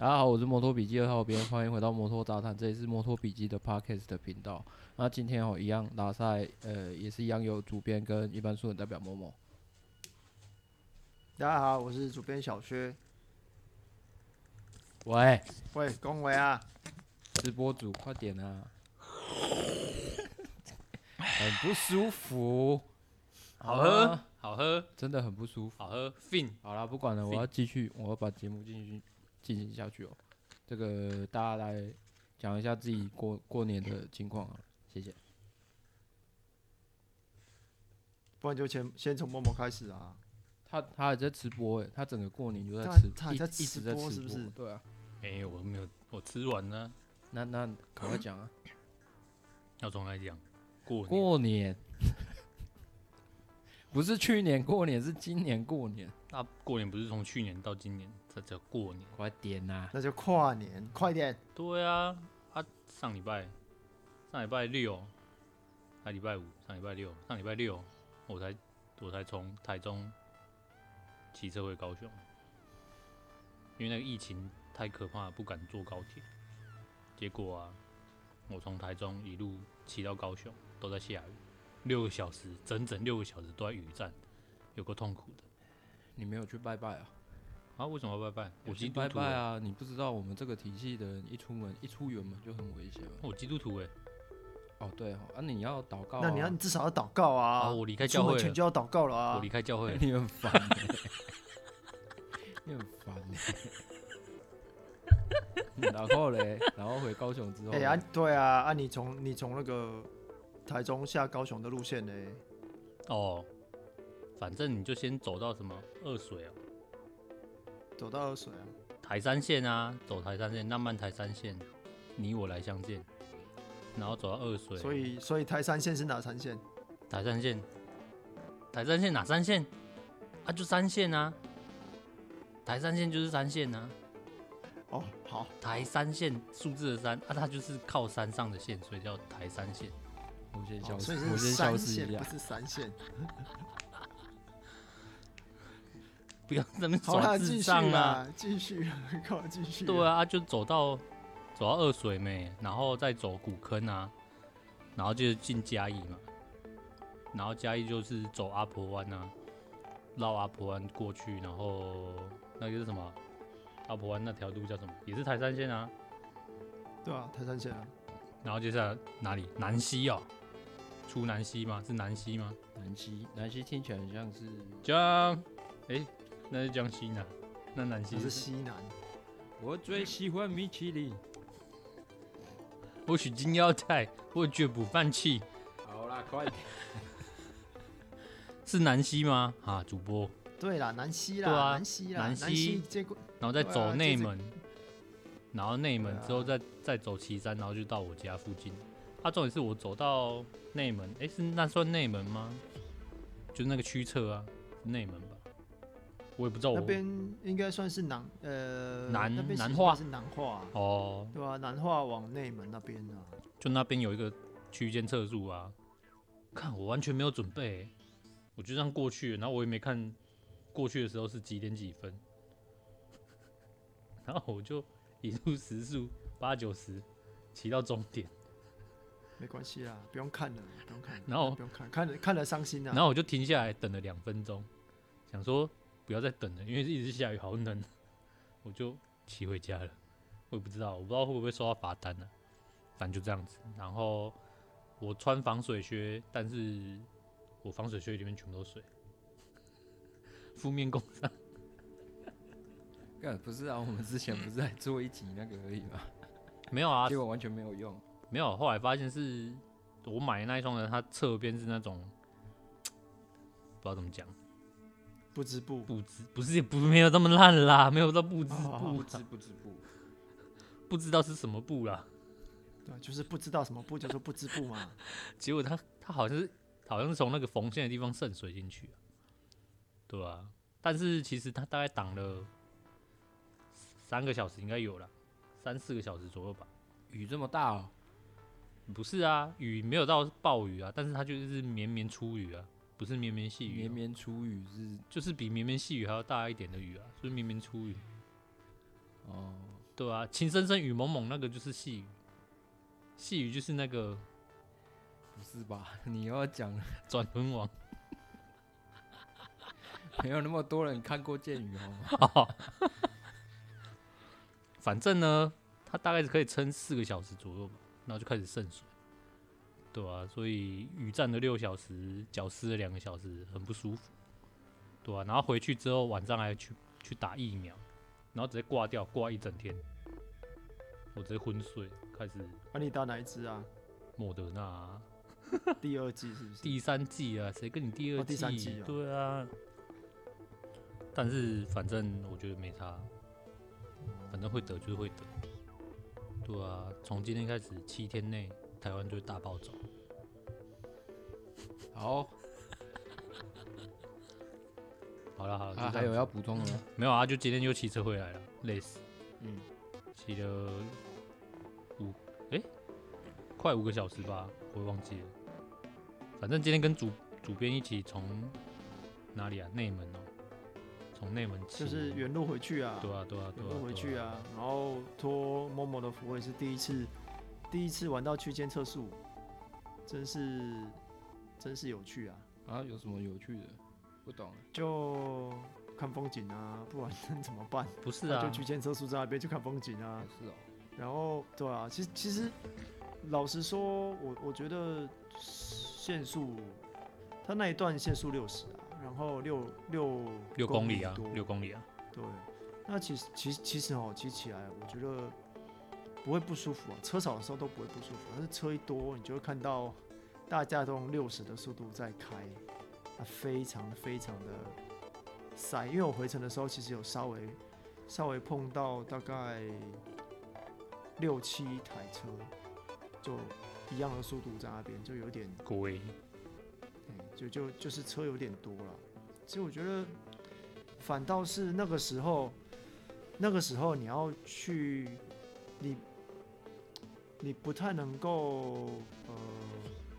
大家好，我是摩托笔记二号编，欢迎回到摩托杂谈，这里是摩托笔记的 Podcast 的频道。那今天哦，一样拉赛，呃，也是一样有主编跟一般素人代表某某。大家好，我是主编小薛。喂喂，恭维啊！直播组，快点啊！很不舒服，好喝，好喝，真的很不舒服，好喝。Fin，好了，不管了，我要继续，我要把节目继续。进行下去哦，这个大家来讲一下自己过过年的情况啊，谢谢。不然就先先从默默开始啊。他他还在直播诶，他整个过年就在吃，他在一直在吃播是不是？对啊。没有，我没有，我吃完了。那那 赶快讲啊。要从来讲？过过年。不是去年过年，是今年过年。那过年不是从去年到今年，这叫过年。快点呐！那就跨年，快点。对啊，啊，上礼拜，上礼拜六，啊礼拜五，上礼拜六，上礼拜六，我才我才从台中骑车回高雄，因为那个疫情太可怕了，不敢坐高铁。结果啊，我从台中一路骑到高雄，都在下雨。六个小时，整整六个小时都在雨战，有够痛苦的。你没有去拜拜啊？啊？为什么要拜拜？我基督徒。拜拜啊！你不知道我们这个体系的人一出门一出远门就很危险。我基督徒哎。哦对哦，啊你要祷告。那你要你至少要祷告啊！我离开教会前就要祷告了啊！我离开教会，你很烦。你很烦呢。然后嘞，然后回高雄之后。哎呀，对啊，啊你从你从那个。台中下高雄的路线嘞？哦，反正你就先走到什么二水啊，走到二水啊，台三线啊，走台三线，浪漫台三线，你我来相见，然后走到二水。所以，所以台三线是哪三线？台三线，台三线哪三线？啊，就三线啊，台三线就是三线啊。哦，好，台三线数字的三啊，它就是靠山上的线，所以叫台三线。我先消失，哦、我先消失一下。不是三线，不要这么耍智障啊！继续，跟我继续。对啊，就走到走到二水没，然后再走古坑啊，然后就是进嘉义嘛，然后嘉义就是走阿婆湾啊，绕阿婆湾过去，然后那个是什么？阿婆湾那条路叫什么？也是台山线啊。对啊，台山线啊。然后接下来哪里？南溪哦。出南溪吗？是南溪吗？南溪，南溪听起来很像是江，哎、欸，那是江西南，那南溪是西南。我最喜欢米其林。我取金腰带，我绝不放弃。好啦，快点。是南溪吗？啊，主播。对啦，南溪啦，啊、南溪啦，南溪。然后再走内门，啊、然后内门之后再、啊、再走旗山，然后就到我家附近。啊，重点是我走到内门，哎、欸，是那算内门吗？就那个驱车啊，内门吧？我也不知道我。那边应该算是南，呃，南南化是南化哦，对吧、啊？南化往内门那边啊，就那边有一个区间测速啊。看我完全没有准备，我就这样过去，然后我也没看过去的时候是几点几分，然后我就一路时速八九十骑到终点。没关系啦，不用看了，不用看了。然后不用看，看了看了伤心啊。然后我就停下来等了两分钟，想说不要再等了，因为一直下雨，好冷。我就骑回家了。我也不知道，我不知道会不会收到罚单呢、啊。反正就这样子。然后我穿防水靴，但是我防水靴里面全部都水。负面工伤。不是啊，我们之前不是在做一集那个而已吗？没有啊，结果完全没有用。没有，后来发现是我买的那一双呢，它侧边是那种不知道怎么讲，不织布，不织不是不没有这么烂啦，没有到不织布，不织不织布，不知道是什么布啦。对，就是不知道什么布叫做不织布嘛。结果他他好像是好像是从那个缝线的地方渗水进去，对啊，但是其实他大概挡了三个小时，应该有了三四个小时左右吧。雨这么大哦。不是啊，雨没有到暴雨啊，但是它就是绵绵初雨啊，不是绵绵细雨。绵绵初雨是，就是比绵绵细雨还要大一点的雨啊，就是绵绵初雨。哦，对啊，情深深雨蒙蒙那个就是细雨，细雨就是那个不是吧？你又要讲 转轮王，没有那么多人看过剑雨好吗？反正呢，它大概是可以撑四个小时左右吧，然后就开始渗水，对啊，所以雨站了六小时，脚湿了两个小时，很不舒服，对啊，然后回去之后晚上还去去打疫苗，然后直接挂掉，挂一整天，我直接昏睡，开始。啊，你打哪一支啊？莫德纳、啊，第二季是不是？第三季啊，谁跟你第二季？哦、第三季、哦、对啊。但是反正我觉得没差。反正会得就是会得，对啊，从今天开始七天内台湾就会大暴走。好，好了好了，啊还有要补充的吗？没有啊，就今天就骑车回来了，累死。嗯，骑了五哎，快五个小时吧，我忘记了。反正今天跟主主编一起从哪里啊？内门哦。从内门就是原路回去啊，对啊对啊，对啊，原路回去啊，然后托某某的福，也是第一次，第一次玩到区间测速，真是真是有趣啊！啊，有什么有趣的？不懂，就看风景啊，不然能怎么办？不是啊，就区间测速在那边就看风景啊。是哦。然后对啊，其实其实老实说，我我觉得限速，它那一段限速六十啊。然后六六六公里啊，六公里啊，对。那其实其实其实哦，骑起来我觉得不会不舒服啊，车少的时候都不会不舒服，但是车一多，你就会看到大家都用六十的速度在开，啊，非常非常的塞。因为我回程的时候其实有稍微稍微碰到大概六七台车，就一样的速度在那边，就有点贵。就就就是车有点多了，其实我觉得反倒是那个时候，那个时候你要去，你你不太能够呃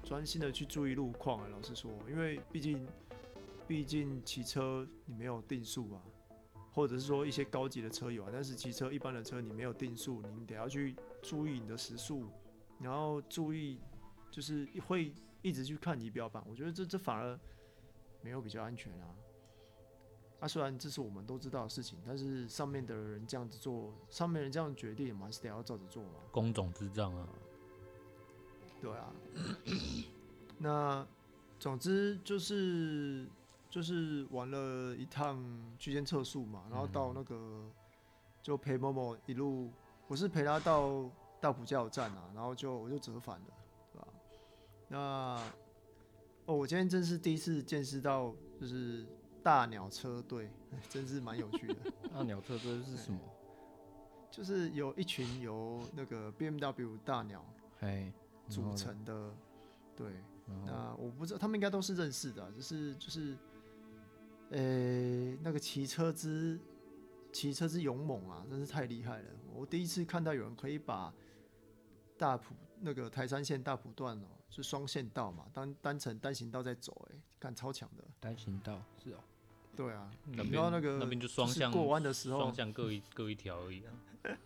专心的去注意路况啊。老实说，因为毕竟毕竟骑车你没有定速啊，或者是说一些高级的车有啊，但是骑车一般的车你没有定速，你得要去注意你的时速，然后注意就是会。一直去看仪表板，我觉得这这反而没有比较安全啊。啊，虽然这是我们都知道的事情，但是上面的人这样子做，上面人这样决定，我们还是得要照着做嘛。工种之战啊。对啊。那总之就是就是玩了一趟区间测速嘛，然后到那个就陪某某一路，我是陪他到大埔加油站啊，然后就我就折返了。对吧那哦，我今天真是第一次见识到，就是大鸟车队，真是蛮有趣的。大鸟车队是什么？就是有一群由那个 BMW 大鸟嘿组成的，对。那我不知道，他们应该都是认识的，就是就是，呃、欸，那个骑车之骑车之勇猛啊，真是太厉害了。我第一次看到有人可以把大埔那个台山线大埔段哦。是双线道嘛，单单程单行道在走，哎，干超强的。单行道是哦，对啊，那边那个那边就双向过弯的时候，双向各一各一条而已啊。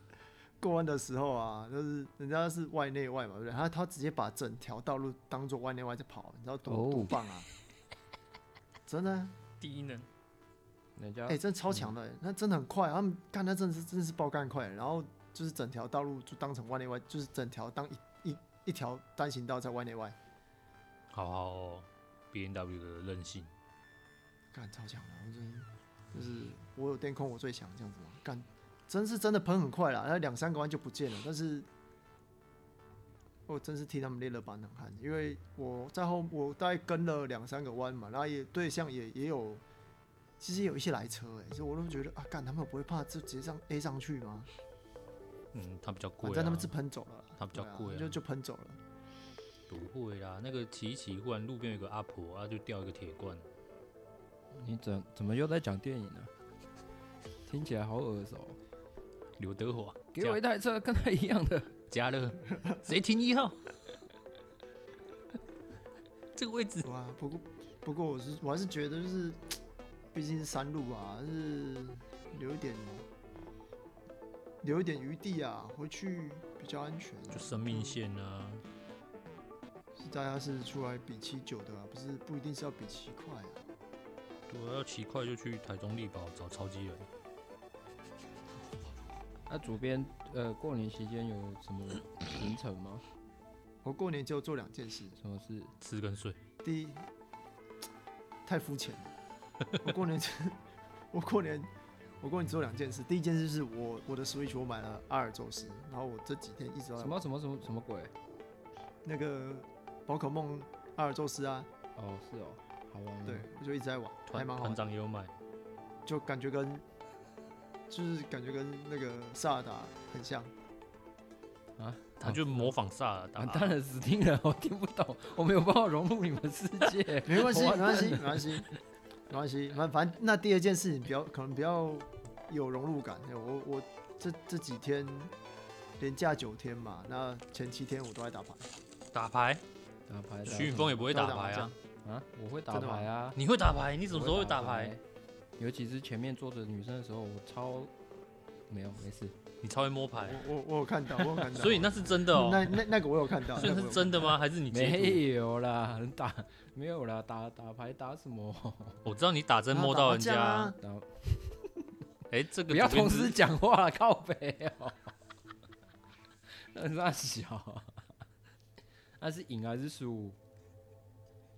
过弯的时候啊，就是人家是外内外嘛，对不对？他他直接把整条道路当做外内外在跑，你知道多多棒啊！真的，第一能，人家哎，真的超强的，那真的很快，他们干那真的是真的是爆干快，然后就是整条道路就当成外内外，就是整条当一。一一条单行道在外内外，好好哦，B N W 的韧性，干超强的，我真就是我有电控我最强这样子嘛，干真是真的喷很快啦，那两三个弯就不见了，但是我真是替他们练了把冷汗，因为我在后我大概跟了两三个弯嘛，然后也对象也也有，其实有一些来车哎、欸，所以我都觉得啊，干他们不会怕就直接这样 A 上去吗？嗯，他比较贵、啊，但他们是喷走了。他比较贵、啊，就就喷走了。不会啦，那个骑一骑，忽然路边有个阿婆啊，就掉一个铁罐。你怎怎么又在讲电影呢？听起来好耳熟。刘德华，给我一台车跟他一样的。加乐，谁停一号？这个位置。哇，不过不过我是我还是觉得就是，毕竟是山路啊，是留一点。留一点余地啊，回去比较安全。就生命线啊。是大家是出来比七九的啊，不是不一定是要比七快啊。对啊，要骑快就去台中力宝找超级人。那主编，呃，过年期间有什么行程吗？我过年就做两件事。什么事？吃跟睡。第一，太肤浅了。我过年，我过年，我过年做两件事。第一件事是我我的 Switch 我买了阿尔宙斯，然后我这几天一直在什么什么什么什么鬼？那个宝可梦阿尔宙斯啊。哦，是哦，好玩吗？对，我就一直在玩，还蛮好玩。团长也有买，就感觉跟。就是感觉跟那个萨尔达很像啊，他就模仿萨尔达。完蛋了，死定了，我听不懂，我没有办法融入你们世界。没关系，没关系，没关系，没关系。反反正那第二件事情比较可能比较有融入感。我我这这几天连假九天嘛，那前七天我都在打牌。打牌？打牌？徐云峰也不会打牌啊？啊，我会打牌啊。你会打牌？你什么时候会打牌？尤其是前面坐着女生的时候，我超没有没事。你超会摸牌，我我我有看到，我有看到。所以那是真的哦。那那那个我有看到。所以是真的吗？还是你没有啦？打没有啦？打打牌打什么？我知道你打针摸到人家。哎，这个不要同时讲话，靠北哦。那是小，那是赢还是输？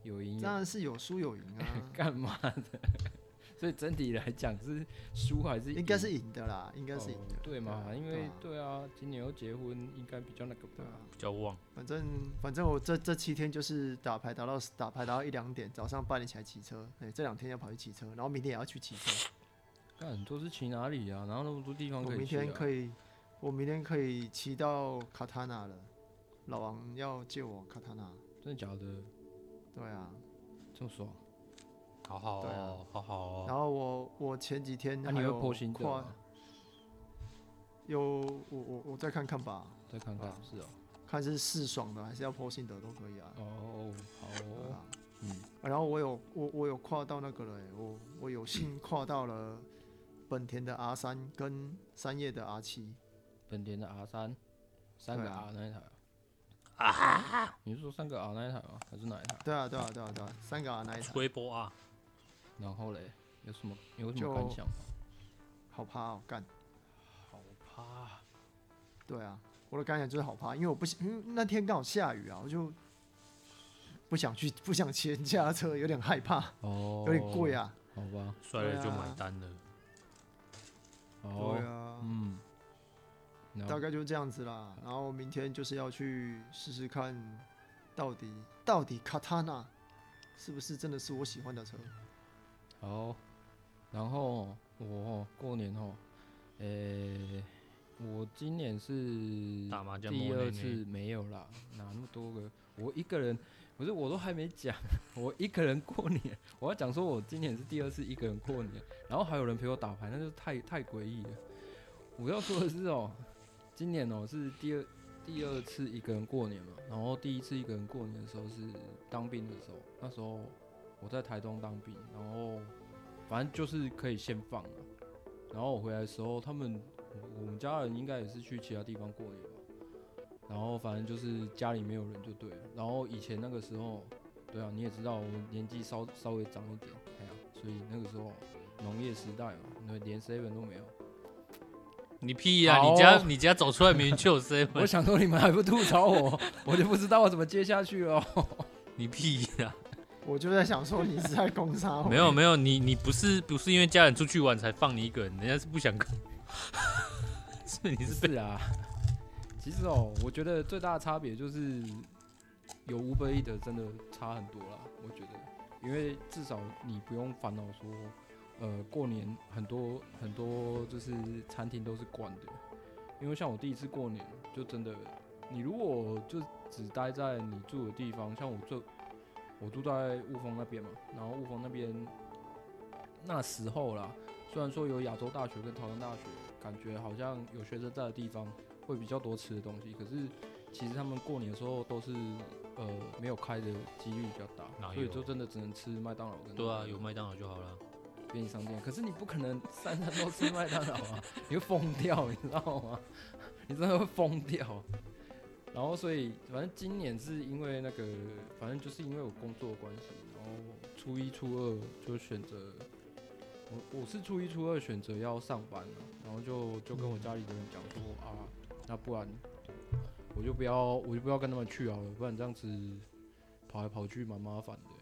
有赢。当然是有输有赢啊。干嘛的？所以整体来讲是输还是赢？应该是赢的啦，应该是赢的。哦、对嘛？因为对啊，今年又结婚，应该比较那个吧，比较旺。反正反正我这这七天就是打牌打到打牌打到一两点，早上八点起来骑车。哎，这两天要跑去骑车，然后明天也要去骑车。那很多是骑哪里啊？然后那么多地方可以骑、啊、我明天可以，我明天可以骑到卡塔纳了。老王要借我卡塔纳，真的假的？对啊，这么爽。好好哦，啊、好好哦。然后我我前几天还有跨，有我我我再看看吧，再看看是哦，看是试爽的还是要 po 心得都可以啊。哦，好哦，啊、嗯。然后我有我我有跨到那个了，我我有幸跨到了本田的 R 三跟三叶的 R 七。本田的 R 三，三个 R 那一台啊？啊？你是说三个 R 那一台吗？还是哪一台？对啊对啊对啊对啊，三个 R 那一台。微波啊。然后嘞，有什么有什么感想吗？好怕哦，干，好怕。对啊，我的感想就是好怕，因为我不想，因为那天刚好下雨啊，我就不想去，不想骑人家的车，有点害怕。哦。有点贵啊。好吧。摔了就买单了。哦。对啊。嗯。大概就这样子啦，然后明天就是要去试试看，到底到底卡塔纳是不是真的是我喜欢的车。好，然后我过年哦，诶、欸，我今年是打麻将第二次没有啦，哪那么多个？我一个人，不是我都还没讲，我一个人过年，我要讲说我今年是第二次一个人过年，然后还有人陪我打牌，那就太太诡异了。我要说的是哦，今年哦是第二第二次一个人过年嘛，然后第一次一个人过年的时候是当兵的时候，那时候。我在台东当兵，然后反正就是可以先放了。然后我回来的时候，他们我们家人应该也是去其他地方过年吧。然后反正就是家里没有人就对了。然后以前那个时候，对啊，你也知道我年纪稍稍微长一点，哎呀，所以那个时候农业时代嘛，那连 seven 都没有。你屁呀！你家你家走出来明明就有 seven。我想说你们还不吐槽我，我就不知道我怎么接下去了。你屁呀！我就在想说，你是在攻杀我？没有没有，你你不是不是因为家人出去玩才放你一个人，人家是不想跟。是你是被是啊。其实哦，我觉得最大的差别就是有 Uber Eats 的真的差很多啦。我觉得，因为至少你不用烦恼说，呃，过年很多很多就是餐厅都是关的。因为像我第一次过年，就真的，你如果就只待在你住的地方，像我住。我住在雾峰那边嘛，然后雾峰那边那时候啦，虽然说有亚洲大学跟桃园大学，感觉好像有学生在的地方会比较多吃的东西，可是其实他们过年的时候都是呃没有开的几率比较大，所以就真的只能吃麦当劳跟。对啊，有麦当劳就好了。便利商店，可是你不可能三餐都吃麦当劳啊，你会疯掉，你知道吗？你真的会疯掉。然后所以反正今年是因为那个，反正就是因为我工作关系，然后初一初二就选择，我我是初一初二选择要上班了，然后就就跟我家里的人讲说啊，那不然我就不要我就不要跟他们去好了，不然这样子跑来跑去蛮麻烦的。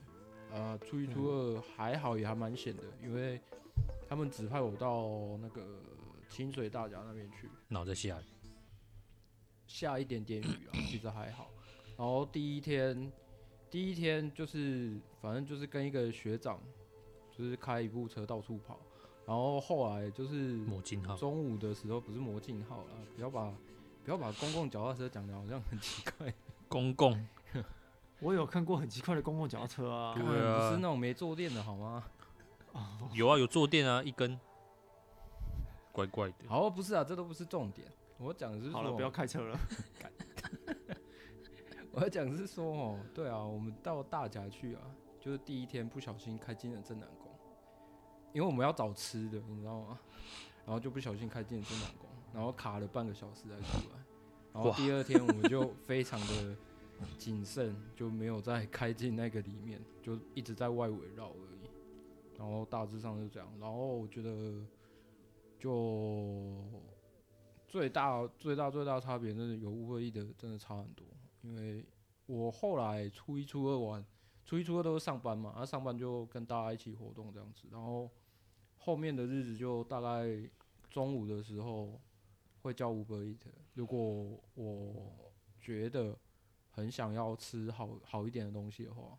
啊，初一初二还好也还蛮险的，因为他们指派我到那个清水大甲那边去，脑在下。下一点点雨啊，其实还好。然后第一天，第一天就是反正就是跟一个学长，就是开一部车到处跑。然后后来就是魔镜号，中午的时候不是魔镜号了，不要把不要把公共脚踏车讲的好像很奇怪。公共，我有看过很奇怪的公共脚踏车啊，对啊，不是那种没坐垫的好吗？有啊，有坐垫啊，一根，怪怪的。好，不是啊，这都不是重点。我讲的是说，好了，不要开车了。我要讲的是说哦，对啊，我们到大甲去啊，就是第一天不小心开进了正南宫，因为我们要找吃的，你知道吗？然后就不小心开进了正南宫，然后卡了半个小时才出来。然后第二天我们就非常的谨慎，就没有再开进那个里面，就一直在外围绕而已。然后大致上是这样。然后我觉得就。最大最大最大差别，真的有 Uber Eats 的，真的差很多。因为我后来初一初二玩，初一初二都是上班嘛，然后上班就跟大家一起活动这样子。然后后面的日子就大概中午的时候会叫 Uber Eats。如果我觉得很想要吃好好一点的东西的话，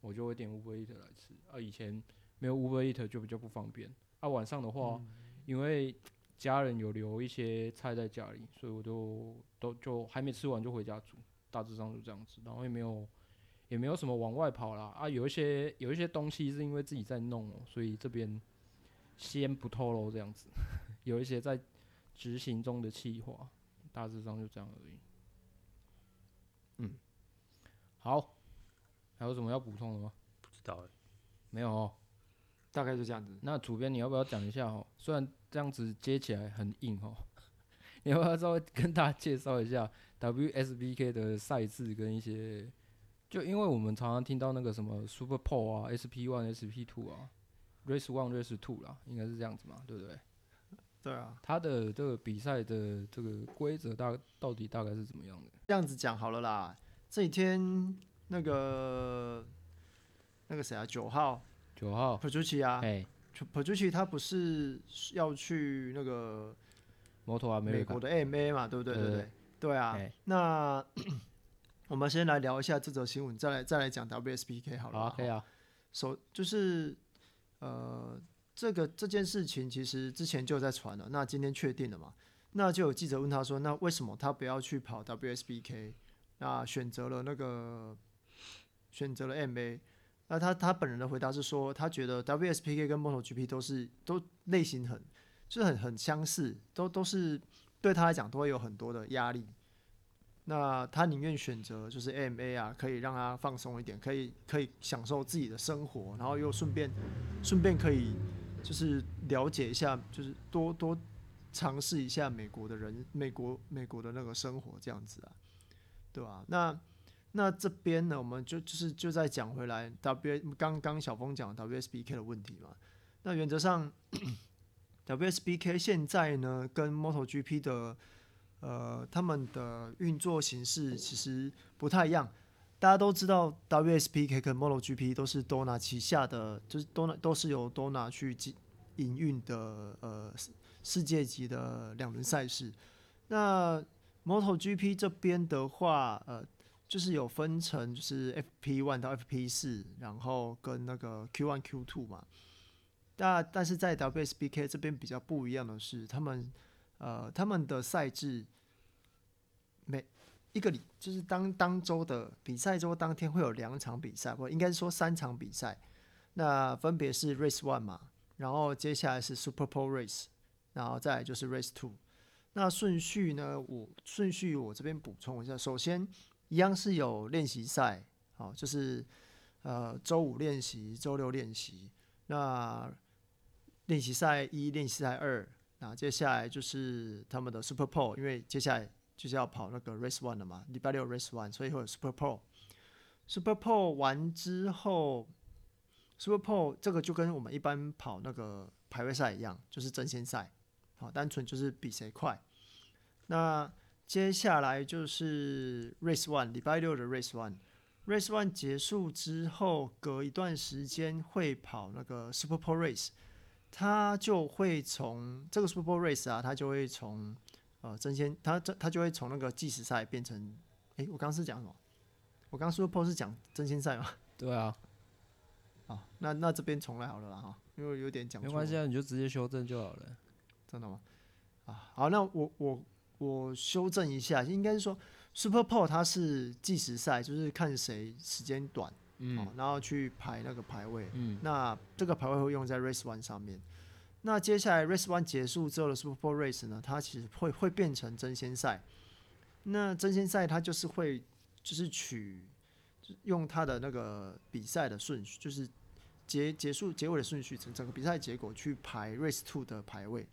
我就会点 Uber Eats 来吃。啊，以前没有 Uber Eats 就比较不方便。啊，晚上的话，因为家人有留一些菜在家里，所以我就都就还没吃完就回家煮，大致上就这样子，然后也没有也没有什么往外跑啦啊，有一些有一些东西是因为自己在弄喔，所以这边先不透露这样子，有一些在执行中的计划，大致上就这样而已。嗯，好，还有什么要补充的吗？不知道欸，没有哦。大概就这样子。那主编，你要不要讲一下哦？虽然这样子接起来很硬哦，你要不要稍微跟大家介绍一下 WSBK 的赛制跟一些？就因为我们常常听到那个什么 Super Pole 啊、SP One、SP Two 啊、Race One、Race Two 啦，应该是这样子嘛，对不对？对啊。他的这个比赛的这个规则大到底大概是怎么样的？这样子讲好了啦。这几天那个那个谁啊，九号。九号，Petrucci 啊，哎，Petrucci 他不是要去那个摩托啊，美国的 AMA 嘛，对不对？对对对，对啊。那 我们先来聊一下这则新闻，再来再来讲 WSBK 好了。好，可以啊。首就是呃，这个这件事情其实之前就在传了，那今天确定了嘛？那就有记者问他说，那为什么他不要去跑 WSBK？那选择了那个选择了 M A，那他他本人的回答是说，他觉得 WSPK 跟 MotoGP 都是都类型很就是很很相似，都都是对他来讲都会有很多的压力。那他宁愿选择就是 M A 啊，可以让他放松一点，可以可以享受自己的生活，然后又顺便顺便可以就是了解一下，就是多多尝试一下美国的人，美国美国的那个生活这样子啊，对吧？那。那这边呢，我们就就是就再讲回来，W 刚刚小峰讲 WSBK 的问题嘛。那原则上，WSBK 现在呢跟 MotoGP 的呃他们的运作形式其实不太一样。大家都知道，WSBK 跟 MotoGP 都是 Dona 旗下的，就是 Dona 都是由 Dona 去营运的呃世界级的两轮赛事。那 MotoGP 这边的话，呃。就是有分成，就是 FP one 到 FP 四，然后跟那个 Q one Q two 嘛。但但是在 WSBK 这边比较不一样的是，他们呃他们的赛制每一个礼就是当当周的比赛周当天会有两场比赛，或应该是说三场比赛。那分别是 Race one 嘛，然后接下来是 Super Pole Race，然后再就是 Race two。那顺序呢，我顺序我这边补充一下，首先。一样是有练习赛，好，就是呃周五练习，周六练习。那练习赛一、练习赛二，那接下来就是他们的 Super Pole，因为接下来就是要跑那个 Race One 了嘛，礼拜六 Race One，所以会有 Super Pole。Super Pole 完之后，Super Pole 这个就跟我们一般跑那个排位赛一样，就是争先赛，好，单纯就是比谁快。那接下来就是 Race One，礼拜六的 Race One。Race One 结束之后，隔一段时间会跑那个 Super Pole Race，它就会从这个 Super Pole Race 啊，它就会从呃争先，它这它就会从那个计时赛变成，诶，我刚刚是讲什么？我刚刚 Super Pole 是讲争先赛吗？对啊。好，那那这边重来好了啦哈，因为有点讲。没关系啊，你就直接修正就好了。真的吗？啊，好，那我我我修正一下，应该是说。Super Pole 它是计时赛，就是看谁时间短，嗯、喔，然后去排那个排位，嗯，那这个排位会用在 Race One 上面。那接下来 Race One 结束之后的 Super Pole Race 呢，它其实会会变成争先赛。那争先赛它就是会就是取用它的那个比赛的顺序，就是结结束结尾的顺序，整整个比赛结果去排 Race Two 的排位。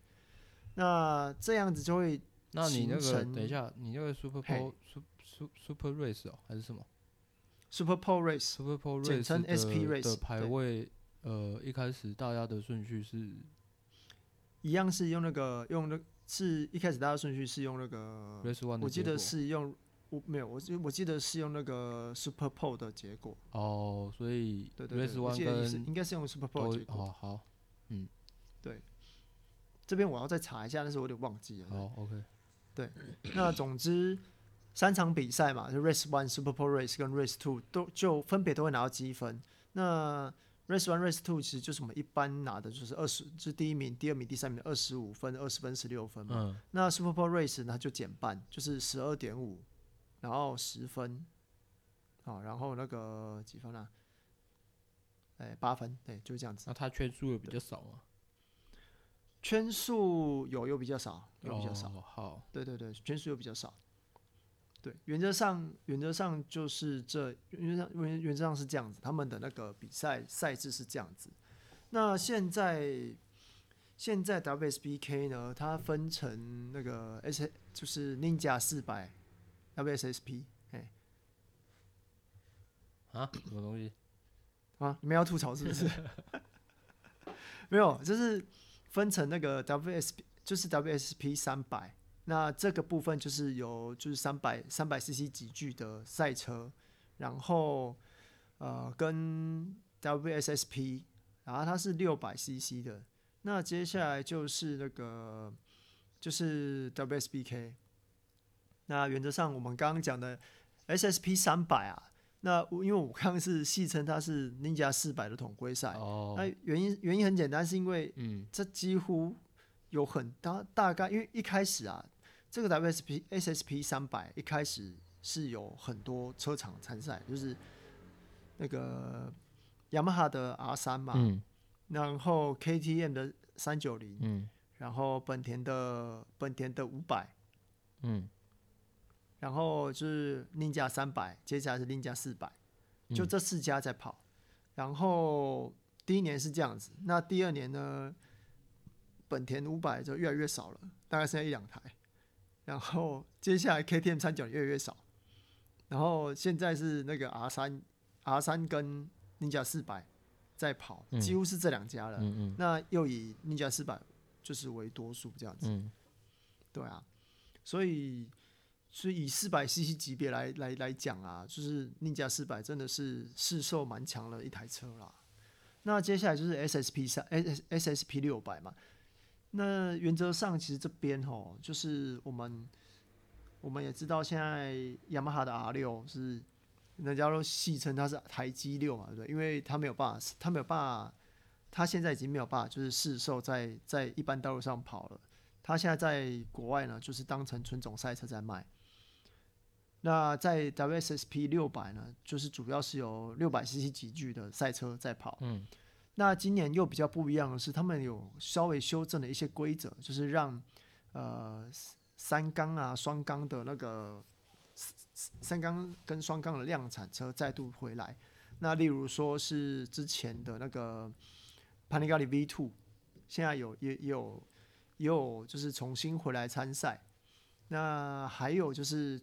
那这样子就会。那你那个等一下，你那个 Super Pole Super Super Race 哦，还是什么？Super Pole Race，Super Pole Race 简称 SP Race 的排位，呃，一开始大家的顺序是一样，是用那个用那，是一开始大家顺序是用那个 Race One，我记得是用我没有，我记我记得是用那个 Super Pole 的结果。哦，所以对对对，我记得是应该是用 Super Pole 的结果。哦，好，嗯，对，这边我要再查一下，但是我有点忘记了。好，OK。对，那总之三场比赛嘛，就 Race One、Super Pole Race 跟 Race Two 都就分别都会拿到积分。那 Race One、Race Two 其实就是我们一般拿的就是二十，就是第一名、第二名、第三名二十五分、二十分、十六分嘛。嗯、那 Super Pole Race 呢就减半，就是十二点五，然后十分，好，然后那个几分啊？哎，八分，对，就是这样子。那他圈数也比较少啊。圈数有又比较少，又比较少。哦、好，对对对，圈数又比较少。对，原则上原则上就是这原则上原原则上是这样子，他们的那个比赛赛制是这样子。那现在现在 WSBK 呢，它分成那个 S 就是 Ninja 四百 WSSP 哎。啊？什么东西？啊？你们要吐槽是不是？没有，就是。分成那个 WSP 就是 WSP 三百，那这个部分就是有就是三百三百 CC 级距的赛车，然后呃跟 WSSP，然后它是六百 CC 的，那接下来就是那个就是 WSBK，那原则上我们刚刚讲的 SSP 三百啊。那因为我刚刚是戏称它是 Ninja 四百的统规赛，哦、那原因原因很简单，是因为嗯这几乎有很大大概，因为一开始啊，这个 WSP SSP 三百一开始是有很多车厂参赛，就是那个雅马哈的 R 三嘛，嗯、然后 KTM 的三九零，然后本田的本田的五百，嗯。然后就是另加三百，接下来是另加四百，就这四家在跑。然后第一年是这样子，那第二年呢，本田五百就越来越少了，大概剩下一两台。然后接下来 KTM 三九越来越少，然后现在是那个 R 三 R 三跟宁加四百在跑，几乎是这两家了。嗯嗯。那又以宁加四百就是为多数这样子。嗯。对啊，所以。所以以四百 CC 级别来来来讲啊，就是宁家四百真的是市售蛮强的一台车啦。那接下来就是 SSP 三 S SSP 六百嘛。那原则上其实这边吼，就是我们我们也知道，现在雅马哈的 R 六是人家都戏称它是台积六嘛，对不对？因为它没有办法，它没有办法，它现在已经没有办法，就是市售在在一般道路上跑了。它现在在国外呢，就是当成纯种赛车在卖。那在 WSSP 六百呢，就是主要是有六百 CC 级距的赛车在跑。嗯，那今年又比较不一样的是，他们有稍微修正了一些规则，就是让呃三缸啊、双缸的那个三缸跟双缸的量产车再度回来。那例如说是之前的那个 Panigale V2，现在有也也有也有就是重新回来参赛。那还有就是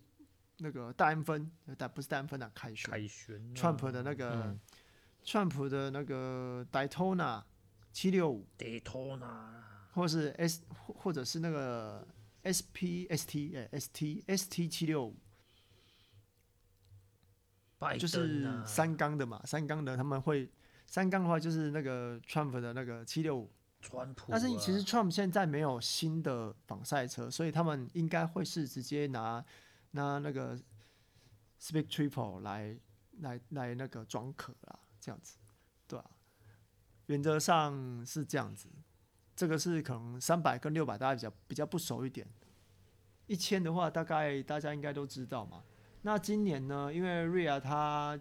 那个戴安芬，但不是戴安芬的凯旋，凯旋，Trump 的那个、嗯、Trump 的那个 Daytona 七六五，Daytona，或是 S 或者是那个 SP ST 哎 ST ST 七六五，就是三缸的嘛，三缸的他们会三缸的话就是那个 Trump 的那个七六五。啊、但是其实 Trump 现在没有新的仿赛车，所以他们应该会是直接拿拿那个 speak Triple 来来来那个装壳啦，这样子，对啊，原则上是这样子。这个是可能三百跟六百大家比较比较不熟一点，一千的话大概大家应该都知道嘛。那今年呢，因为瑞亚他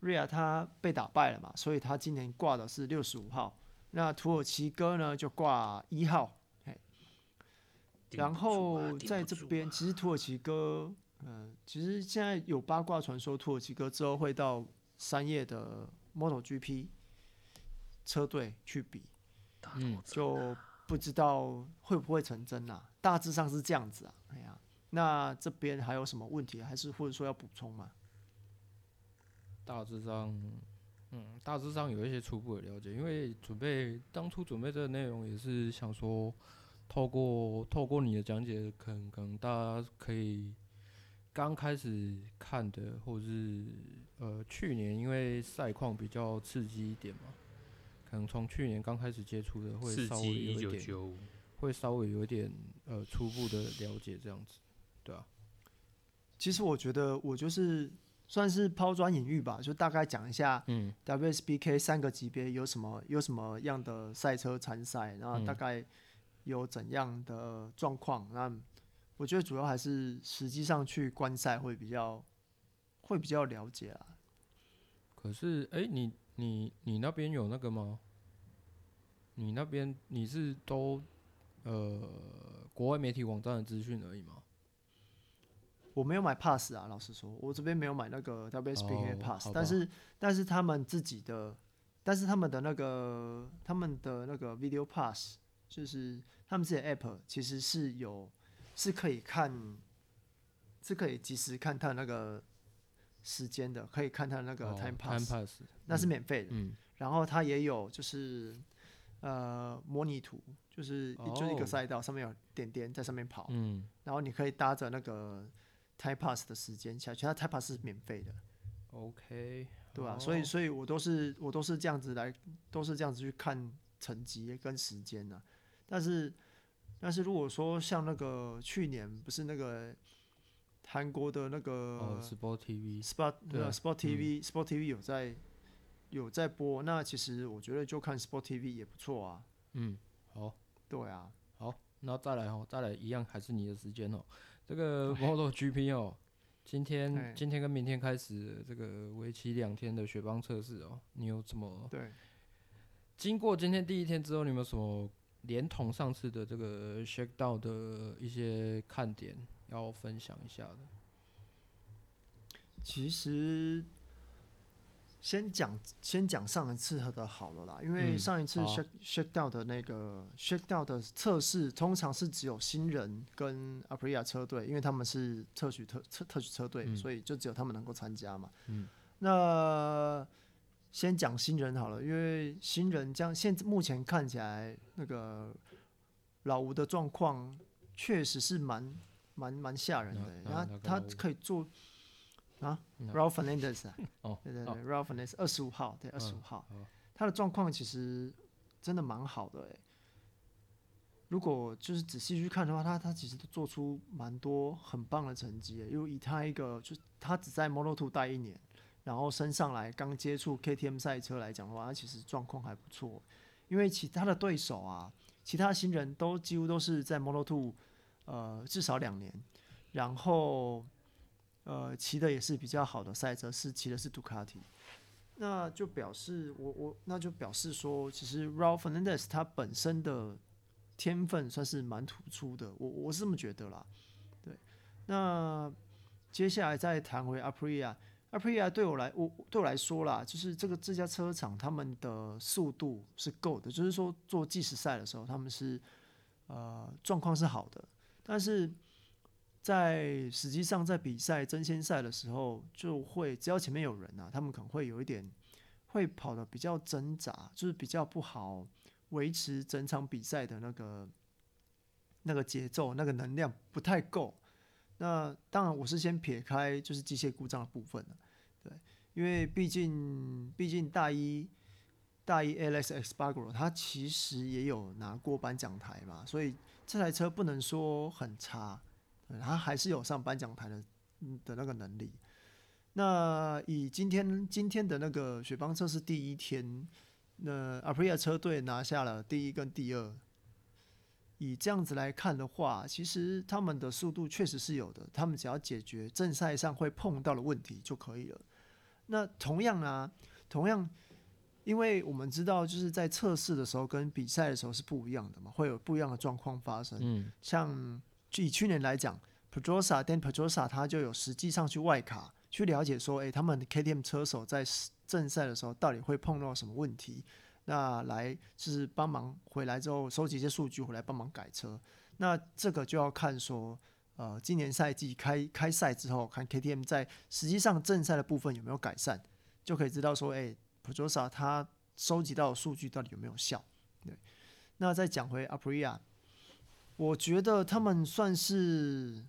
瑞亚他被打败了嘛，所以他今年挂的是六十五号。那土耳其哥呢就挂一号，然后在这边，其实土耳其哥，嗯、呃，其实现在有八卦传说，土耳其哥之后会到三叶的 MotoGP 车队去比，嗯，就不知道会不会成真啊？大致上是这样子啊，哎呀，那这边还有什么问题，还是或者说要补充吗？大致上。嗯，大致上有一些初步的了解，因为准备当初准备这个内容也是想说，透过透过你的讲解，可能可能大家可以刚开始看的，或者是呃去年因为赛况比较刺激一点嘛，可能从去年刚开始接触的会稍微有一点，会稍微有一点呃初步的了解这样子，对啊。其实我觉得我就是。算是抛砖引玉吧，就大概讲一下嗯，WSBK 三个级别有什么有什么样的赛车参赛，然后大概有怎样的状况。那我觉得主要还是实际上去观赛会比较会比较了解啊。可是，哎、欸，你你你那边有那个吗？你那边你是都呃国外媒体网站的资讯而已吗？我没有买 pass 啊，老实说，我这边没有买那个 WSPK pass，、oh, 但是但是他们自己的，但是他们的那个他们的那个 video pass，就是他们自己的 app 其实是有是可以看，是可以及时看他那个时间的，可以看他那个 time pass，, time pass 那是免费的。嗯，然后它也有就是呃模拟图，就是、oh. 就是一个赛道上面有点点在上面跑，嗯，然后你可以搭着那个。Time Pass 的时间下去，它 Time Pass 是免费的。OK，对啊，所以，所以我都是我都是这样子来，都是这样子去看成绩跟时间的。但是，但是如果说像那个去年不是那个韩国的那个哦 Sport TV，Sport 对啊，Sport TV，Sport TV 有在有在播，那其实我觉得就看 Sport TV 也不错啊。嗯，好，对啊，好，那再来哦，再来一样还是你的时间哦。这个 MotoGP 哦，今天今天跟明天开始这个为期两天的雪邦测试哦，你有什么？对，经过今天第一天之后，你有没有什么连同上次的这个 Shakedown 的一些看点要分享一下的？其实。先讲先讲上一次的好了啦，因为上一次 shake shakedown 的那个 shakedown 的测试，通常是只有新人跟 Aprilia 车队，因为他们是特许特特特许车队，嗯，所以就只有他们能够参加嘛。嗯，那先讲新人好了，因为新人这样现目前看起来，那个老吴的状况确实是蛮蛮蛮吓人的，欸，然后他可以做。啊 Fernandez 啊，哦，对对对 Raul Fernandez 二十五号，对二十五号，他的状况其实真的蛮好的哎。如果就是仔细去看的话，他他其实都做出蛮多很棒的成绩，因为以他一个就他只在 Moto2 待一年，然后升上来刚接触 KTM 赛车来讲的话，他其实状况还不错。因为其他的对手啊，其他新人都几乎都是在 Moto2 呃至少两年，然后。呃，骑的也是比较好的赛车，是骑的是杜卡迪，那就表示我我那就表示说，其实 Raul Fernandez 他本身的天分算是蛮突出的，我我是这么觉得啦。对，那接下来再谈回 Aprilia，Aprilia 对我来我对我来说啦，就是这个这家车厂他们的速度是够的，就是说做计时赛的时候他们是呃状况是好的，但是在实际上在比赛争先赛的时候就会只要前面有人啊，他们可能会有一点会跑的比较挣扎，就是比较不好维持整场比赛的那个那个节奏，那个能量不太够。那当然，我是先撇开就是机械故障的部分了，对，因为毕竟毕竟大一大一 Alex Espargaro 他其实也有拿过颁奖台嘛，所以这台车不能说很差，他还是有上颁奖台的的那个能力。那以今天今天的那个雪邦测试第一天，那 Aprilia 车队拿下了第一跟第二。以这样子来看的话，其实他们的速度确实是有的，他们只要解决正赛上会碰到的问题就可以了。那同样啊，同样，因为我们知道就是在测试的时候跟比赛的时候是不一样的嘛，会有不一样的状况发生。嗯，像以去年来讲，Pedrosa Dan Pedrosa 他就有实际上去外卡去了解说，诶、欸，他们的 KTM 车手在正赛的时候到底会碰到什么问题。那来就是帮忙回来之后收集一些数据回来帮忙改车，那这个就要看说，呃，今年赛季开开赛之后，看 KTM 在实际上正赛的部分有没有改善，就可以知道说，哎，Pedrosa 他收集到的数据到底有没有效？对。那再讲回 Aprilia，我觉得他们算是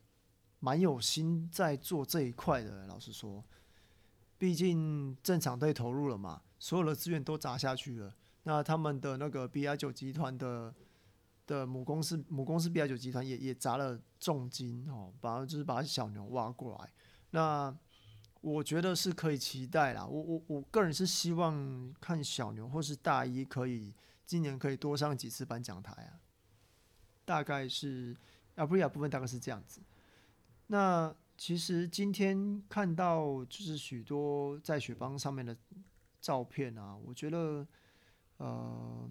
蛮有心在做这一块的。老实说，毕竟正常队投入了嘛，所有的资源都砸下去了。那他们的那个 B I 九集团的的母公司母公司 B I 九集团也也砸了重金哦，把就是把小牛挖过来。那我觉得是可以期待啦。我我我个人是希望看小牛或是大一可以今年可以多上几次颁奖台啊。大概是 Aprilia 部分大概是这样子。那其实今天看到就是许多在雪邦上面的照片啊，我觉得。呃，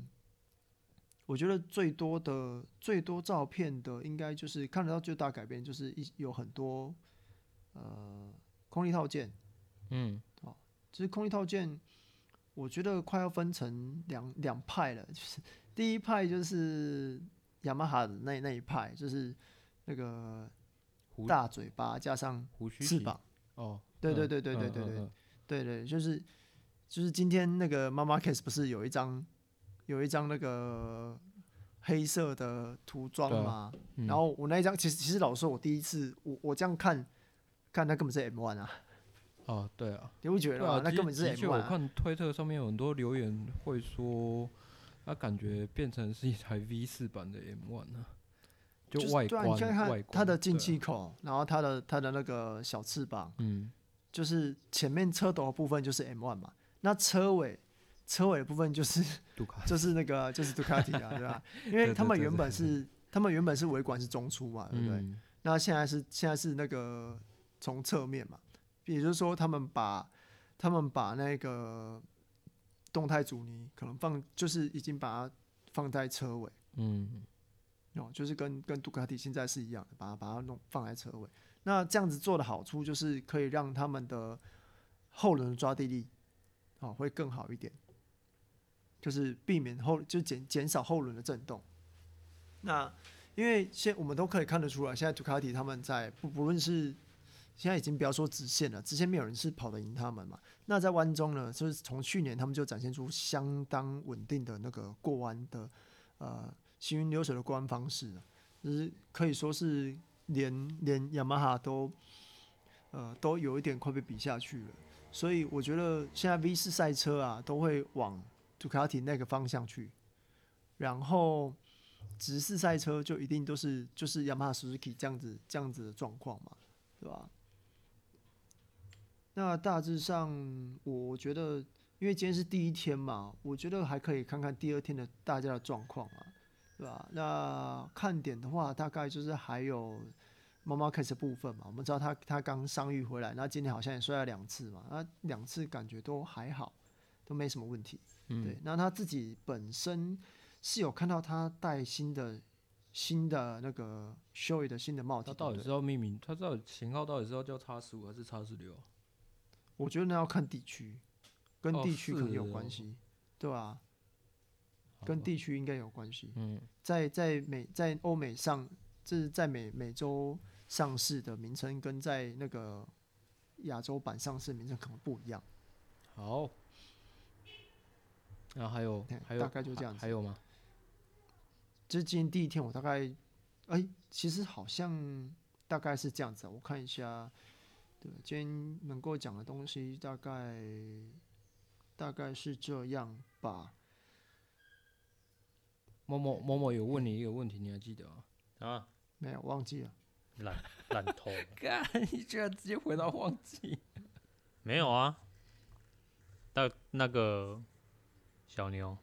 我觉得最多的最多照片的，应该就是看得到最大改变，就是一有很多呃空力套件，嗯，哦，其实空力套件，我觉得快要分成两两派了，就 是第一派就是雅马哈的那那一派，就是那个大嘴巴加上翅膀，哦，对对对对对对对对对，对，就是。就是今天那个 Marc Marquez 不是有一张有一张那个黑色的涂装吗？嗯、然后我那一张其实其实老实说，我第一次我我这样看，看他根本是 M one 啊。哦，对啊，你不觉得那根本是 M1、啊。我看推特上面有很多留言会说，他感觉变成是一台 V 四版的 M one 啊，就外观，就是、你看看它的进气口，啊、然后它的它的那个小翅膀，嗯，就是前面车头的部分就是 M1 嘛。那车尾，车尾的部分就是，就是那个就是杜卡迪啊，对吧？因为他们原本是，他们原本是尾管是中出嘛，对不对？嗯、那现在是现在是那个从侧面嘛，也就是说他们把他们把那个动态阻尼可能放，就是已经把它放在车尾，嗯，哦，就是跟跟杜卡迪现在是一样的，把它把它弄放在车尾。那这样子做的好处就是可以让他们的后轮抓地力。哦，会更好一点，就是避免后就减减少后轮的震动。那因为现我们都可以看得出来，现在杜卡迪他们在不不论是现在已经不要说直线了，直线没有人是跑得赢他们嘛。那在弯中呢，就是从去年他们就展现出相当稳定的那个过弯的呃行云流水的过弯方式，就是可以说是连连雅马哈都呃都有一点快被比下去了。所以我觉得现在 V 四赛车啊，都会往杜卡迪那个方向去，然后直四赛车就一定都是就是雅马哈、Suzuki 这样子这样子的状况嘛，对吧？那大致上，我觉得因为今天是第一天嘛，我觉得还可以看看第二天的大家的状况啊，对吧？那看点的话，大概就是还有。妈妈开始部分嘛，我们知道他他刚伤愈回来，那今天好像也摔了两次嘛，那两次感觉都还好，都没什么问题。嗯、对，那他自己本身是有看到他戴新的新的那个 Shoei 的新的帽子，他到底是要命名？他到底型号到底是要叫叉十五还是叉十六？我觉得那要看地区，跟哦地区可能有关系，对吧、跟地区应该有关系。嗯，在在美在欧美上，就是在美美洲上市的名称，跟在那个亚洲版上市的名称可能不一样。好。然后还有还有大概就这样子还还有吗？这是今天第一天，我大概，哎、其实好像大概是这样子啊。我看一下，对，今天能够讲的东西大概大概是这样吧。某某某某有问你一个问题，你还记得吗？啊，没有忘记了，烂烂透了。干，你居然直接回到忘记？没有啊，那那个小牛，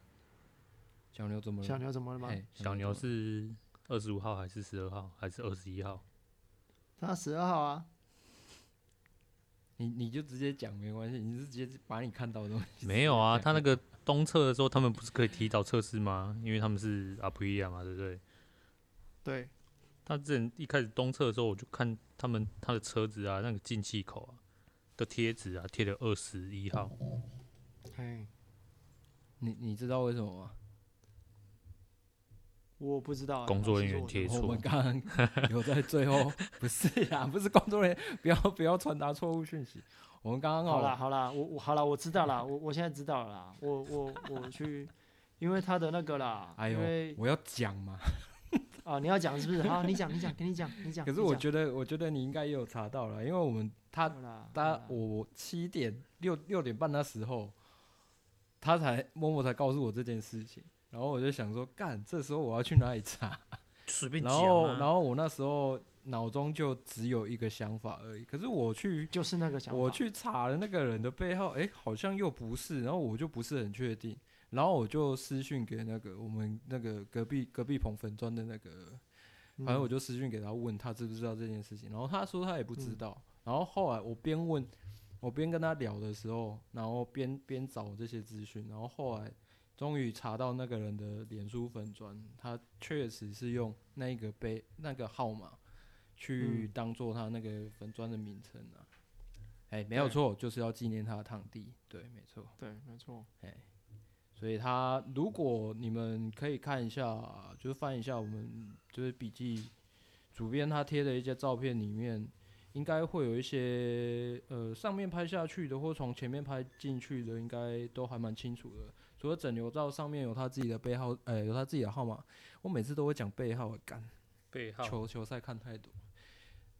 小牛怎么了？小牛怎么了吗？嘿小牛是二十五号还是十二号还是二十一号？他十二号啊，你你就直接讲没关系，你是直接把你看到的东西。没有啊，他那个东测的时候，他们不是可以提早测试吗？因为他们是 Aprilia 嘛，对不对？对，他之前一开始东侧的时候，我就看他们他的车子啊，那个进气口啊的贴纸啊，贴了二十一号。嘿，你你知道为什么吗？我不知道啊、工作人员贴错我们 刚刚有在最后，不是呀，不是工作人员，不要不要传达错误讯息。我们刚刚好啦哦，好啦，我我好啦，我知道啦，我我现在知道了啦，我我我去，因为他的那个啦，哎呦因为，我要讲嘛。啊你要讲是不是？好，你讲你讲，给你讲你讲。可是我觉得，我觉得你应该也有查到了，因为我们他他我七点六六点半那时候，他才默默才告诉我这件事情，然后我就想说，干，这时候我要去哪里查？随便讲然后啊。然后我那时候脑中就只有一个想法而已，可是我去就是那个想法。我去查了那个人的背后，哎、好像又不是，然后我就不是很确定，然后我就私讯给那个我们那个隔壁隔壁棚粉砖的那个，嗯，反正我就私讯给他问他知不知道这件事情，然后他说他也不知嗯道，然后后来我边问我边跟他聊的时候，然后边边找这些资讯，然后后来终于查到那个人的脸书粉砖，他确实是用那一个背那个号码去嗯当做他那个粉砖的名称啊。哎、没有错，就是要纪念他的堂弟。对，没错。对，没错。哎，所以他如果你们可以看一下，就是翻一下我们就是笔记主编他贴的一些照片里面，应该会有一些呃上面拍下去的或从前面拍进去的，应该都还蛮清楚的。除了整流照上面有他自己的背号，呃，有他自己的号码，我每次都会讲背号，干。背号球球赛看太多。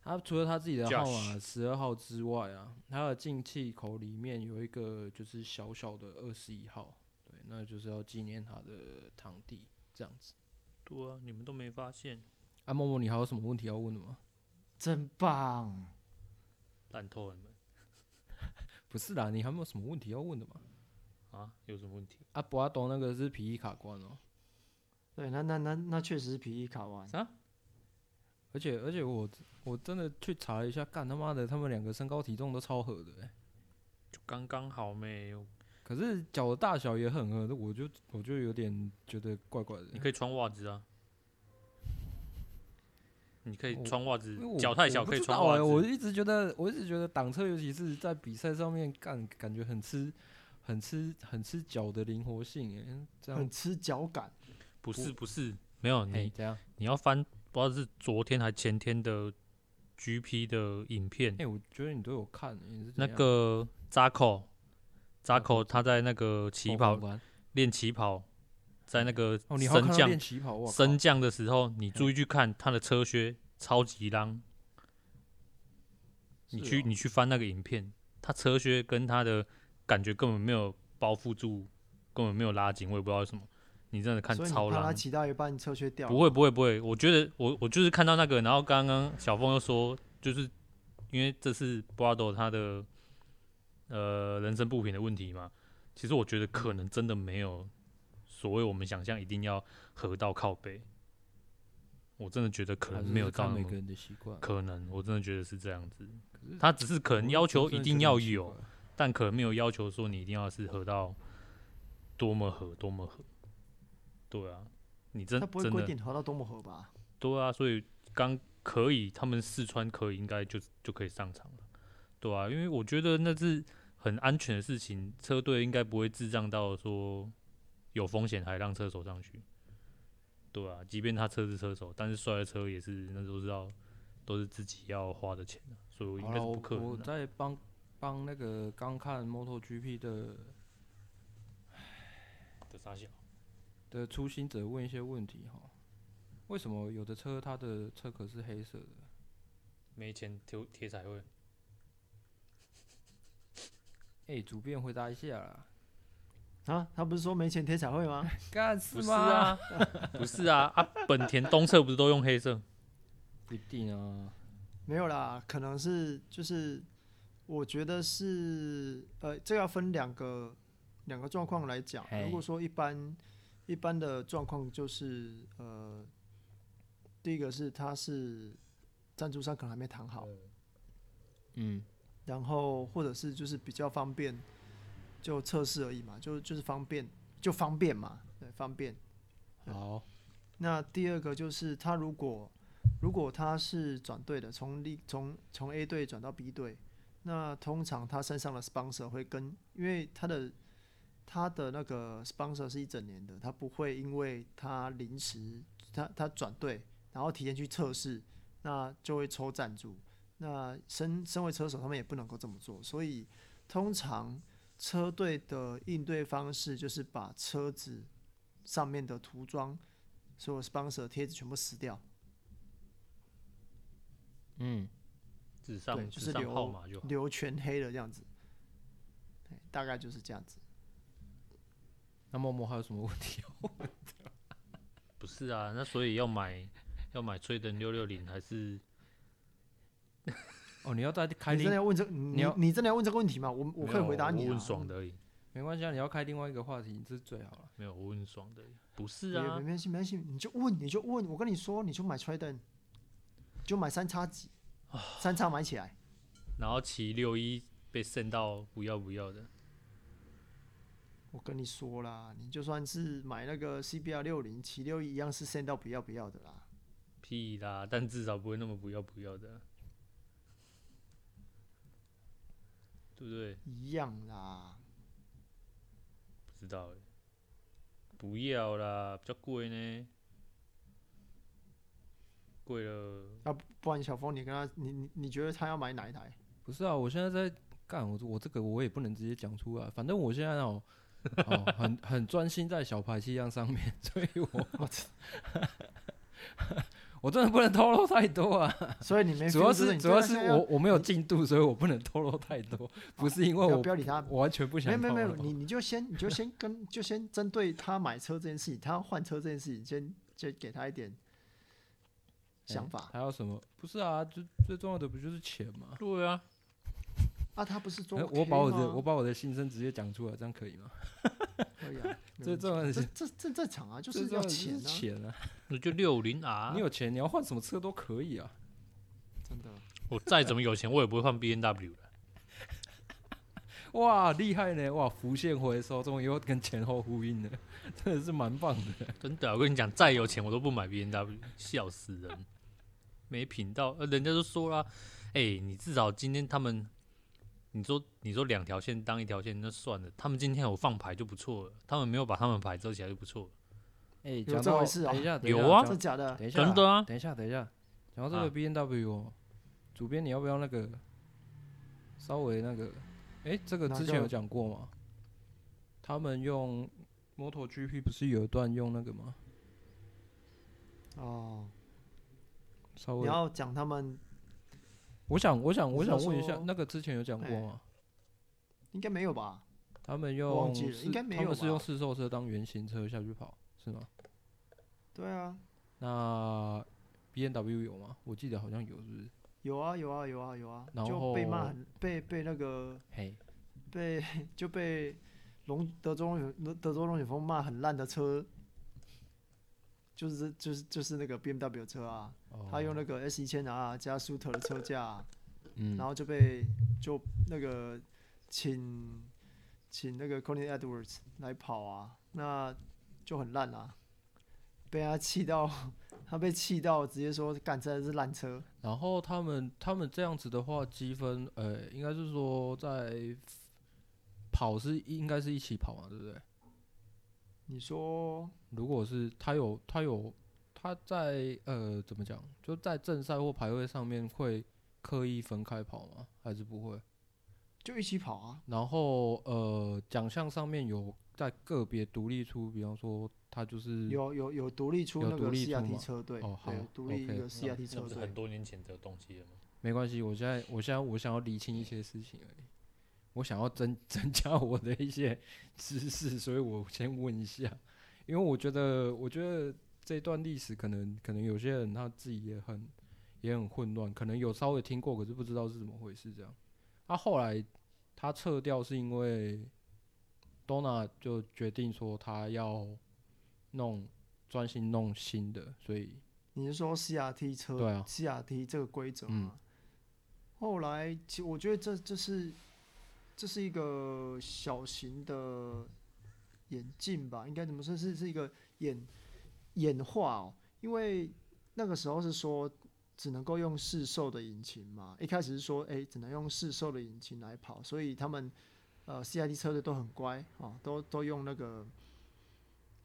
他除了他自己的号码十二号之外啊，他的进气口里面有一个就是小小的二十一号，对，那就是要纪念他的堂弟这样子。对啊，你们都没发现，啊，默默，你还有什么问题要问的吗？真棒！烂透了你们 不是啦，你还有没有什么问题要问的吗？啊？有什么问题？啊，博阿东那个是皮衣卡关哦、对，那那那那确实是皮衣卡关。啥？而且而且我我真的去查了一下，干他妈的，他们两个身高体重都超合的、欸，就刚刚好没有。可是脚的大小也很合，我就我就有点觉得怪怪的。你可以穿袜子啊，你可以穿袜子脚太小可以穿袜子欸我。一直觉得，我一直觉得挡车，尤其是在比赛上面干，感觉很吃，很吃，很吃脚的灵活性，哎，这样，很吃脚感。不是不是，没有哎，你这样，你要翻，不知道是昨天还前天的 GP 的影片哎，，我觉得你都有看，你是那样个扎口，扎扎口口他在那个起跑练起跑，在那个升降升降的时候，你注意去看他的车靴超级浪。你去哦你去翻那个影片，他车靴跟他的感觉根本没有包覆住，根本没有拉紧，我也不知道为什么。你真的看超浪，怕他骑到一半车靴掉？不会不会不会，我觉得我我就是看到那个，然后刚刚小峰又说，就是因为这是 Brado 他的呃人生不平的问题嘛，其实我觉得可能真的没有所谓我们想象一定要合到靠背，我真的觉得可能没有到那么每个人的习惯，可能，我真的觉得是这样子。他只是可能要求一定要有，但可能没有要求说你一定要是合到多么合多么合。对啊，你真他不会规定合到多么合吧？对啊，所以刚可以，他们试穿可以，应该就就可以上场了。对啊，因为我觉得那是很安全的事情，车队应该不会智障到说有风险还让车手上去。对啊，即便他车是车手，但是摔了车也是那都知道都是自己要花的钱的，所以我应该是不可能。我在帮帮那个刚看 MotoGP 的的傻小的初心者问一些问题哈，为什么有的车它的车壳是黑色的？没钱贴贴彩绘。哎、欸，主编回答一下啦。啊，他不是说没钱贴彩绘吗？干是吗？不是啊，不是啊啊！本田东侧不是都用黑色？不一定啊，没有啦，可能是就是，我觉得是呃，这要分两个两个状况来讲。如果说一般一般的状况就是呃，第一个是他是赞助商可能还没谈好，嗯，然后或者是就是比较方便。就测试而已嘛，就就是方便，就方便嘛，对，方便。好，那第二个就是他如果如果他是转队的，从从从 A 队转到 B 队，那通常他身上的 sponsor 会跟，因为他的他的那个 sponsor 是一整年的，他不会因为他临时他他转队，然后提前去测试，那就会抽赞助。那身身为车手，他们也不能够这么做，所以通常。车队的应对方式就是把车子上面的涂装，所有 sponsor 贴纸全部撕掉。嗯，纸上对，就是留留全黑的这样子。对大概就是这样子。那默默还有什么问题？不是啊，那所以要买要买吹灯六六零还是？哦，你要再开？你真的要问这？你要你真的要问这个问题吗？我我可以回答你啊。我问爽的而已，没关系啊。你要开另外一个话题，这是最好了。没有，我问爽的，不是啊。没关系，没关系，你就问，你就问。我跟你说，你就买 Trident，就买三叉戟，三叉买起来。然后骑六一被升到不要不要的。我跟你说啦，你就算是买那个 CBR 六零，骑六一一样是升到不要不要的啦。屁啦，但至少不会那么不要不要的。对不对？一样啦。不知道哎，不要啦，比较贵呢，贵了。啊，不然小峰，你跟他，你你你觉得他要买哪一台？不是啊，我现在在干，我我这个我也不能直接讲出来，反正我现在哦，哦 很很专心在小排气量上面，所以我。我真的不能透露太多啊，所以你没主要是主要是我我没有进度，所以我不能透露太多。不是因为我不要理他，我完全不想。没有没有没有，你你就先你就先跟就先针对他买车这件事情，他要换车这件事情，先先给他一点想法。还有什么？不是啊，最最重要的不就是钱吗？对啊。啊，他不是做我把我的我把我的心声直接讲出来，这样可以吗？可以啊。最重要的是这这正常啊，就是要钱钱啊。那就六零 R，，你有钱，你要换什么车都可以啊。真的，我再怎么有钱，我也不会换 B N W 的。哇，厉害呢！哇，浮现回收，终于又跟前后呼应了，真的是蛮棒的。真的，我跟你讲，再有钱我都不买 B N W，笑死人，没品到。呃，人家都说啦，哎、欸，你至少今天他们，你说你说两条线当一条线那算了，他们今天有放牌就不错了，他们没有把他们牌遮起来就不错了。哎、欸，有这回事啊？等一下，有啊，真的假的？等一下，真的啊！等一下，等一下，讲到这个 B N W，、哦啊、主编你要不要那个稍微那个？哎、欸，这个之前有讲过吗？他们用 Moto G P 不是有一段用那个吗？哦，稍微你要讲他们？我想，我想，我想问一下，那个之前有讲过吗？欸、应该没有吧？他们用应该没有。他们是用试售车当原型车下去跑。是吗？对啊。那 B N W 有吗？我记得好像有，是不是？有啊有啊有啊有啊。然后就被骂，被被那个，嘿，被就被龙德州龙德州龙卷风骂很烂的车，就是就是就是那个 B M W 车啊，哦、他用那个 S 一千 R 加 Shooter 的车架，嗯，然后就被就那个请请那个 Colin Edwards 来跑啊，那。就很烂啊，被他气到，他被气到，直接说干真的是烂车。然后他们他们这样子的话，积分，呃，应该是说在跑是应该是一起跑嘛，对不对？你说，如果是他有他有他在呃怎么讲，就在正赛或排位上面会刻意分开跑吗？还是不会？就一起跑啊。然后呃奖项上面有在个别独立出，比方说他就是有有有独立出那个 CRT 车队，哦好，独立一个 CRT 车队，很多年前的东西了吗？没关系，我现在我现在我想要理清一些事情而已。我想要增 增加我的一些知识，所以我先问一下，因为我觉得，我觉得这段历史可能，可能有些人他自己也很也很混乱，可能有稍微听过，可是不知道是怎么回事。这样，他、啊、后来他撤掉是因为 Donna 就决定说他要弄专心弄新的，所以你是说 CRT 车对啊，CRT 这个规则吗？嗯、后来，其实我觉得这这是。这是一个小型的眼镜吧，应该怎么说？是是一个演演化哦。因为那个时候是说只能够用市售的引擎嘛，一开始是说哎，只能用市售的引擎来跑，所以他们呃 CID 车队都很乖啊，都都用那个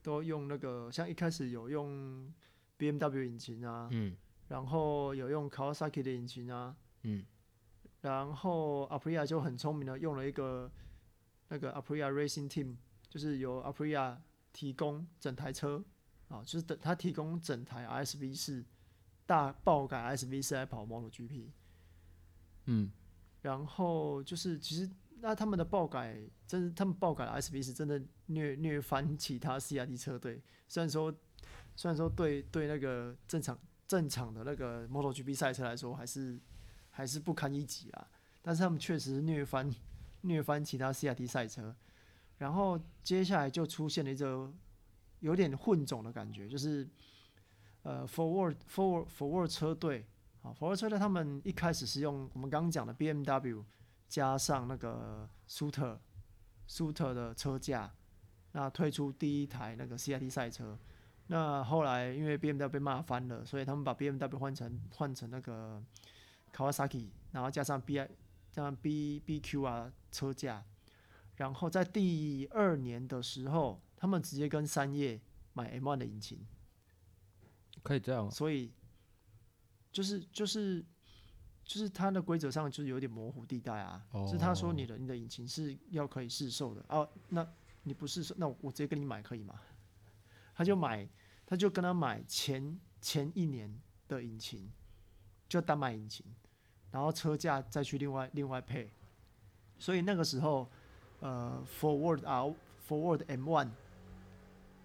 都用那个，像一开始有用 BMW 引擎啊，嗯，然后有用 Kawasaki 的引擎啊，嗯。然后 Aprilia 就很聪明的用了一个那个 Aprilia Racing Team，就是由 Aprilia 提供整台车啊，就是等他提供整台 RSV 四大爆改 RSV 四来跑 Model GP。嗯，然后就是其实那他们的爆改，真是他们爆改的 RSV 四真的虐虐翻其他 CRT 车队。虽然说虽然说对对那个正常正常的那个 Model GP 赛车来说还是。还是不堪一击啊！但是他们确实虐翻虐翻其他 CRT 赛车，然后接下来就出现了一个有点混种的感觉，就是呃 Forward Forward Forward 车队啊，Forward 车队他们一开始是用我们刚刚讲的 BMW 加上那个 Suter Suter 的车架，那推出第一台那个 CRT 赛车。那后来因为 BMW 被骂翻了，所以他们把 BMW 换成换成那个。Kawasaki，然后加上 B I，加上 B B Q 啊车架，然后在第二年的时候，他们直接跟三叶买 M1 的引擎，可以这样。所以就是就是就是它的规则上就是有点模糊地带啊。哦、是他说你的你的引擎是要可以试售的哦、啊，那你不试售，那我直接跟你买可以吗？他就买，他就跟他买前前一年的引擎，就单买引擎。然后车架再去另外另外配，所以那个时候，呃，Forward 啊，Forward M1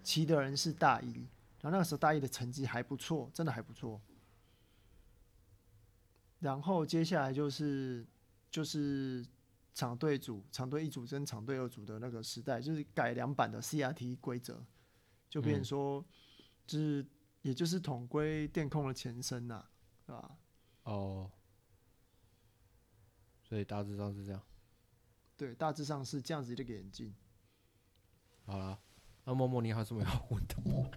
骑的人是大一，然后那个时候大一的成绩还不错，真的还不错。然后接下来就是就是厂队组、厂队一组跟厂队二组的那个时代，就是改良版的 CRT 规则，就变成说，嗯、就是也就是统规电控的前身呐、啊，是吧？哦。所以大致上是这样，对，大致上是这样子的一个演进。好了，那默默你还有什么要问的吗？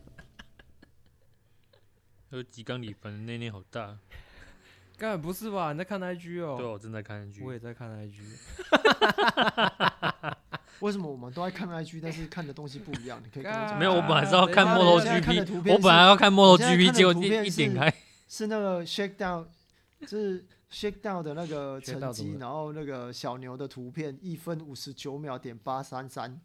那个吉冈里帆的内内好大，根本不是吧？你在看 IG 哦？对，我正在看 IG，我也在看 IG。为什么我们都爱看 IG，但是看的东西不一样？你可以跟我讲。没有，我本来是要看 MotoGP，我本来要看 MotoGP，结果一点开是那个 Shakedown，是。Shakedown 的那个成绩，然后那个小牛的图片，一分五十九秒点八三三。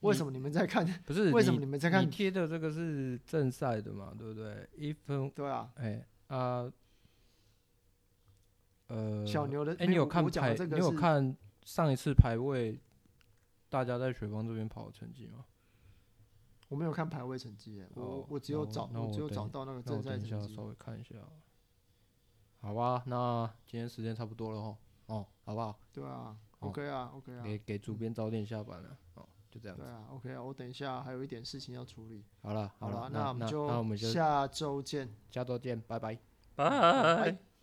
为什么你们在看？不是？为什么你们在看？你贴的这个是正赛的嘛？对不对？一分。对啊。哎啊。呃。小牛的。哎，你有看排？你有看上一次排位，大家在雪邦这边跑的成绩吗？我没有看排位成绩，我我只有找，我只有找到那个正赛成绩。稍微看一下。好吧，那今天时间差不多了哦，哦，好不好？对啊，OK 啊，OK 啊，给给主编早点下班了，哦，就这样子。对啊，OK 啊，我等一下还有一点事情要处理。好了，好了，那我们就那我们就下周见，下周见，拜拜，拜。